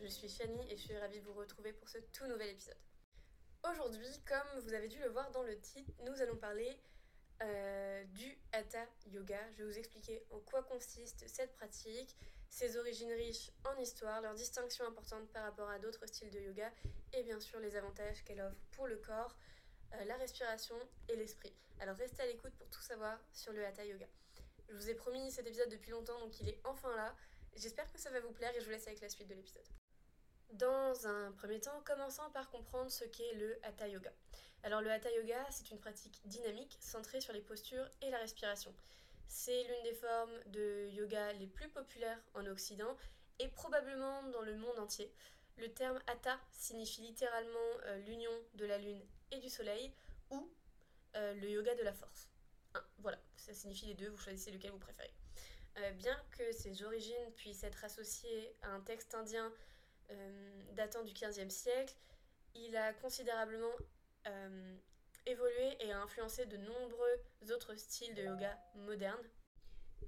Je suis Shani et je suis ravie de vous retrouver pour ce tout nouvel épisode. Aujourd'hui, comme vous avez dû le voir dans le titre, nous allons parler euh, du Hatha Yoga. Je vais vous expliquer en quoi consiste cette pratique, ses origines riches en histoire, leurs distinctions importantes par rapport à d'autres styles de yoga et bien sûr les avantages qu'elle offre pour le corps, euh, la respiration et l'esprit. Alors restez à l'écoute pour tout savoir sur le Hatha Yoga. Je vous ai promis cet épisode depuis longtemps donc il est enfin là. J'espère que ça va vous plaire et je vous laisse avec la suite de l'épisode. Dans un premier temps, commençons par comprendre ce qu'est le Hatha Yoga. Alors le Hatha Yoga, c'est une pratique dynamique centrée sur les postures et la respiration. C'est l'une des formes de yoga les plus populaires en Occident et probablement dans le monde entier. Le terme Hatha signifie littéralement euh, l'union de la lune et du soleil ou euh, le yoga de la force. voilà, ça signifie les deux, vous choisissez lequel vous préférez. Euh, bien que ses origines puissent être associées à un texte indien euh, datant du XVe siècle, il a considérablement euh, évolué et a influencé de nombreux autres styles de yoga modernes.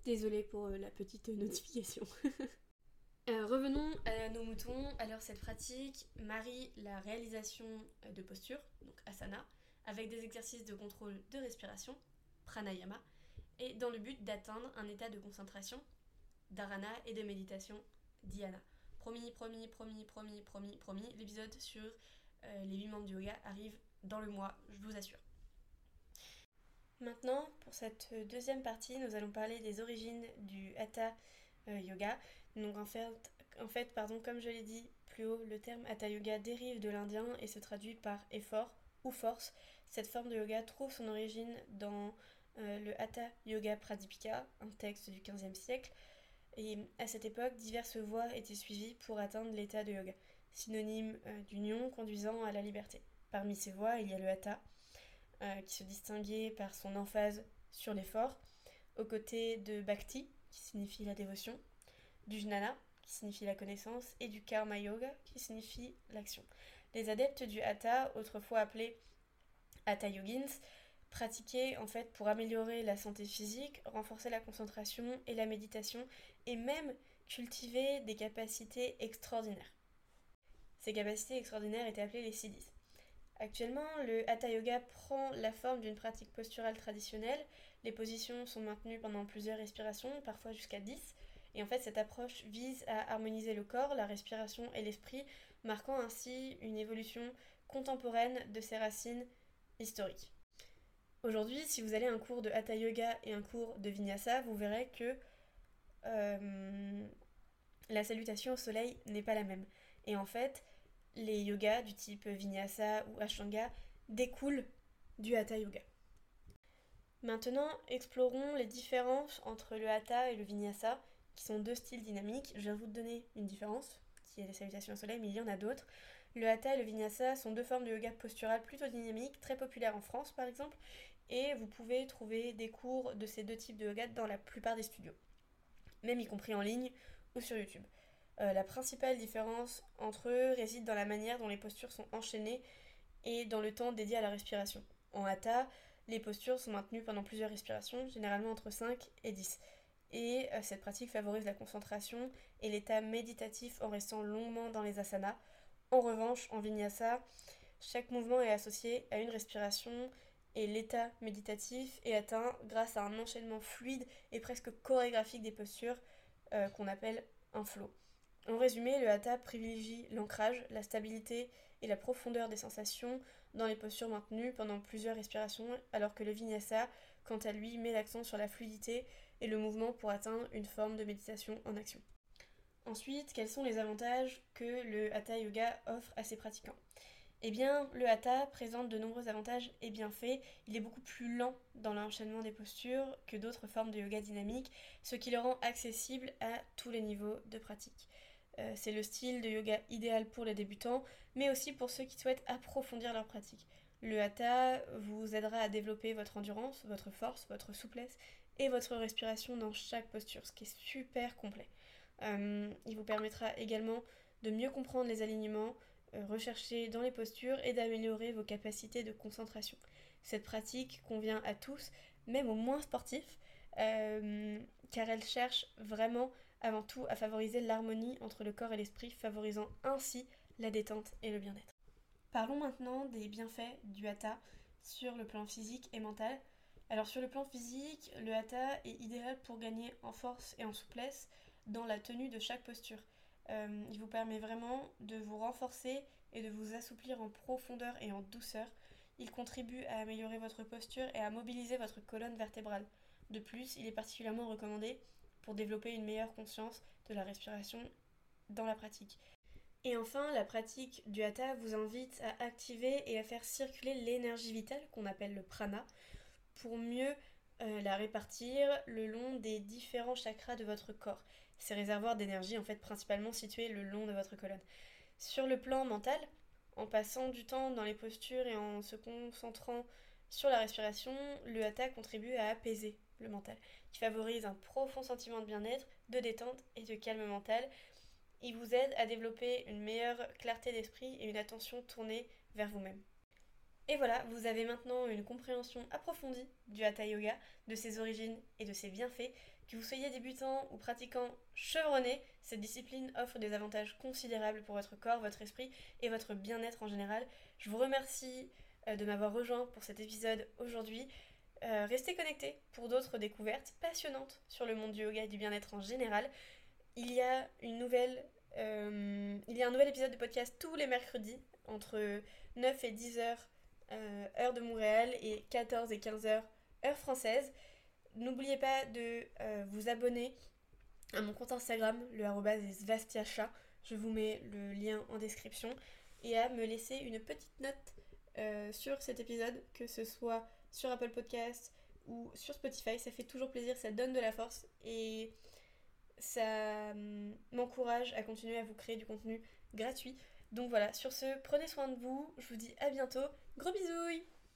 Désolée pour la petite notification. revenons à nos moutons. Alors cette pratique marie la réalisation de postures, donc asana, avec des exercices de contrôle de respiration, pranayama, et dans le but d'atteindre un état de concentration, dharana et de méditation, dhyana. Promis, promis, promis, promis, promis, promis, l'épisode sur euh, les 8 membres du yoga arrive dans le mois, je vous assure. Maintenant, pour cette deuxième partie, nous allons parler des origines du Hatha euh, Yoga. Donc en fait, pardon, comme je l'ai dit plus haut, le terme Hatha Yoga dérive de l'indien et se traduit par effort ou force. Cette forme de yoga trouve son origine dans euh, le Hatha Yoga Pradipika, un texte du XVe siècle. Et à cette époque, diverses voies étaient suivies pour atteindre l'état de yoga, synonyme euh, d'union conduisant à la liberté. Parmi ces voies, il y a le Hatha, euh, qui se distinguait par son emphase sur l'effort, aux côtés de Bhakti, qui signifie la dévotion, du Jnana, qui signifie la connaissance, et du Karma Yoga, qui signifie l'action. Les adeptes du Hatha, autrefois appelés Hatha Yogins, pratiquer en fait pour améliorer la santé physique, renforcer la concentration et la méditation et même cultiver des capacités extraordinaires. Ces capacités extraordinaires étaient appelées les siddhis. Actuellement, le hatha yoga prend la forme d'une pratique posturale traditionnelle. Les positions sont maintenues pendant plusieurs respirations, parfois jusqu'à 10. Et en fait, cette approche vise à harmoniser le corps, la respiration et l'esprit, marquant ainsi une évolution contemporaine de ses racines historiques. Aujourd'hui, si vous allez à un cours de Hatha Yoga et un cours de Vinyasa, vous verrez que euh, la salutation au soleil n'est pas la même. Et en fait, les yogas du type Vinyasa ou Ashtanga découlent du Hatha Yoga. Maintenant, explorons les différences entre le Hatha et le Vinyasa, qui sont deux styles dynamiques. Je vais vous donner une différence, qui est la salutation au soleil, mais il y en a d'autres. Le Hatha et le Vinyasa sont deux formes de yoga postural plutôt dynamiques, très populaires en France par exemple, et vous pouvez trouver des cours de ces deux types de yoga dans la plupart des studios, même y compris en ligne ou sur YouTube. Euh, la principale différence entre eux réside dans la manière dont les postures sont enchaînées et dans le temps dédié à la respiration. En Hatha, les postures sont maintenues pendant plusieurs respirations, généralement entre 5 et 10. Et euh, cette pratique favorise la concentration et l'état méditatif en restant longuement dans les asanas, en revanche, en vinyasa, chaque mouvement est associé à une respiration et l'état méditatif est atteint grâce à un enchaînement fluide et presque chorégraphique des postures euh, qu'on appelle un flow. En résumé, le hatha privilégie l'ancrage, la stabilité et la profondeur des sensations dans les postures maintenues pendant plusieurs respirations, alors que le vinyasa, quant à lui, met l'accent sur la fluidité et le mouvement pour atteindre une forme de méditation en action. Ensuite, quels sont les avantages que le Hatha Yoga offre à ses pratiquants? Eh bien, le Hatha présente de nombreux avantages et bienfaits. Il est beaucoup plus lent dans l'enchaînement des postures que d'autres formes de yoga dynamique, ce qui le rend accessible à tous les niveaux de pratique. Euh, c'est le style de yoga idéal pour les débutants, mais aussi pour ceux qui souhaitent approfondir leur pratique. Le hatha vous aidera à développer votre endurance, votre force, votre souplesse et votre respiration dans chaque posture, ce qui est super complet. Euh, il vous permettra également de mieux comprendre les alignements euh, recherchés dans les postures et d'améliorer vos capacités de concentration. Cette pratique convient à tous, même aux moins sportifs, euh, car elle cherche vraiment avant tout à favoriser l'harmonie entre le corps et l'esprit, favorisant ainsi la détente et le bien-être. Parlons maintenant des bienfaits du hatha sur le plan physique et mental. Alors sur le plan physique, le hatha est idéal pour gagner en force et en souplesse dans la tenue de chaque posture. Euh, il vous permet vraiment de vous renforcer et de vous assouplir en profondeur et en douceur. Il contribue à améliorer votre posture et à mobiliser votre colonne vertébrale. De plus, il est particulièrement recommandé pour développer une meilleure conscience de la respiration dans la pratique. Et enfin, la pratique du hatha vous invite à activer et à faire circuler l'énergie vitale qu'on appelle le prana pour mieux euh, la répartir le long des différents chakras de votre corps. Ces réservoirs d'énergie en fait principalement situés le long de votre colonne. Sur le plan mental, en passant du temps dans les postures et en se concentrant sur la respiration, le hatha contribue à apaiser le mental, qui favorise un profond sentiment de bien-être, de détente et de calme mental. Il vous aide à développer une meilleure clarté d'esprit et une attention tournée vers vous-même. Et voilà, vous avez maintenant une compréhension approfondie du Hatha Yoga, de ses origines et de ses bienfaits. Que vous soyez débutant ou pratiquant chevronné, cette discipline offre des avantages considérables pour votre corps, votre esprit et votre bien-être en général. Je vous remercie euh, de m'avoir rejoint pour cet épisode aujourd'hui. Euh, restez connectés pour d'autres découvertes passionnantes sur le monde du yoga et du bien-être en général. Il y a une nouvelle, euh, il y a un nouvel épisode de podcast tous les mercredis entre 9 et 10 heures heure de Montréal et 14 et 15 heures heure française. N'oubliez pas de vous abonner à mon compte Instagram, le arrobase Svastiacha. Je vous mets le lien en description et à me laisser une petite note euh, sur cet épisode, que ce soit sur Apple Podcast ou sur Spotify. Ça fait toujours plaisir, ça donne de la force et ça hum, m'encourage à continuer à vous créer du contenu gratuit. Donc voilà, sur ce, prenez soin de vous, je vous dis à bientôt, gros bisous